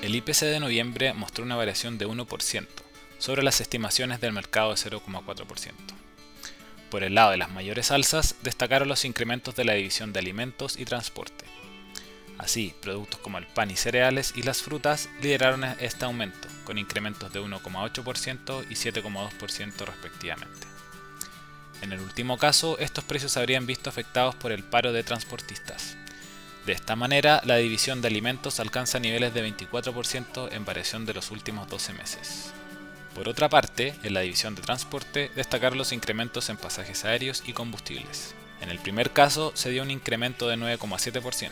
El IPC de noviembre mostró una variación de 1% sobre las estimaciones del mercado de 0,4%. Por el lado de las mayores alzas, destacaron los incrementos de la división de alimentos y transporte. Así, productos como el pan y cereales y las frutas lideraron este aumento, con incrementos de 1,8% y 7,2% respectivamente. En el último caso, estos precios habrían visto afectados por el paro de transportistas. De esta manera, la división de alimentos alcanza niveles de 24% en variación de los últimos 12 meses. Por otra parte, en la división de transporte destacaron los incrementos en pasajes aéreos y combustibles. En el primer caso se dio un incremento de 9,7%,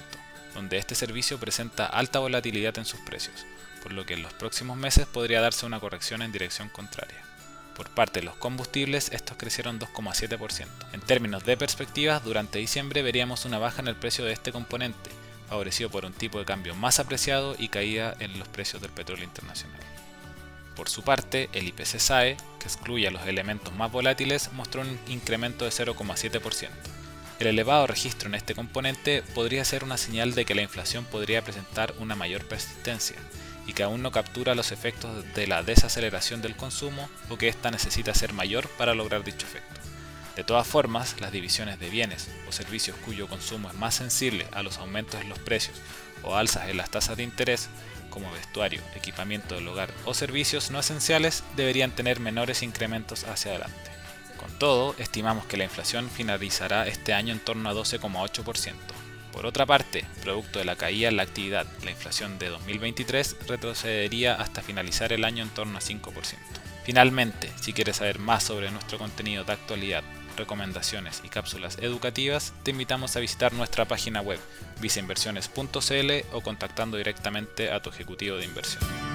donde este servicio presenta alta volatilidad en sus precios, por lo que en los próximos meses podría darse una corrección en dirección contraria. Por parte de los combustibles, estos crecieron 2,7%. En términos de perspectivas, durante diciembre veríamos una baja en el precio de este componente, favorecido por un tipo de cambio más apreciado y caída en los precios del petróleo internacional. Por su parte, el IPC SAE, que excluye a los elementos más volátiles, mostró un incremento de 0,7%. El elevado registro en este componente podría ser una señal de que la inflación podría presentar una mayor persistencia y que aún no captura los efectos de la desaceleración del consumo o que ésta necesita ser mayor para lograr dicho efecto. De todas formas, las divisiones de bienes o servicios cuyo consumo es más sensible a los aumentos en los precios o alzas en las tasas de interés como vestuario, equipamiento del hogar o servicios no esenciales deberían tener menores incrementos hacia adelante. Con todo, estimamos que la inflación finalizará este año en torno a 12,8%. Por otra parte, producto de la caída en la actividad, la inflación de 2023 retrocedería hasta finalizar el año en torno a 5%. Finalmente, si quieres saber más sobre nuestro contenido de actualidad, recomendaciones y cápsulas educativas, te invitamos a visitar nuestra página web viceinversiones.cl o contactando directamente a tu ejecutivo de inversión.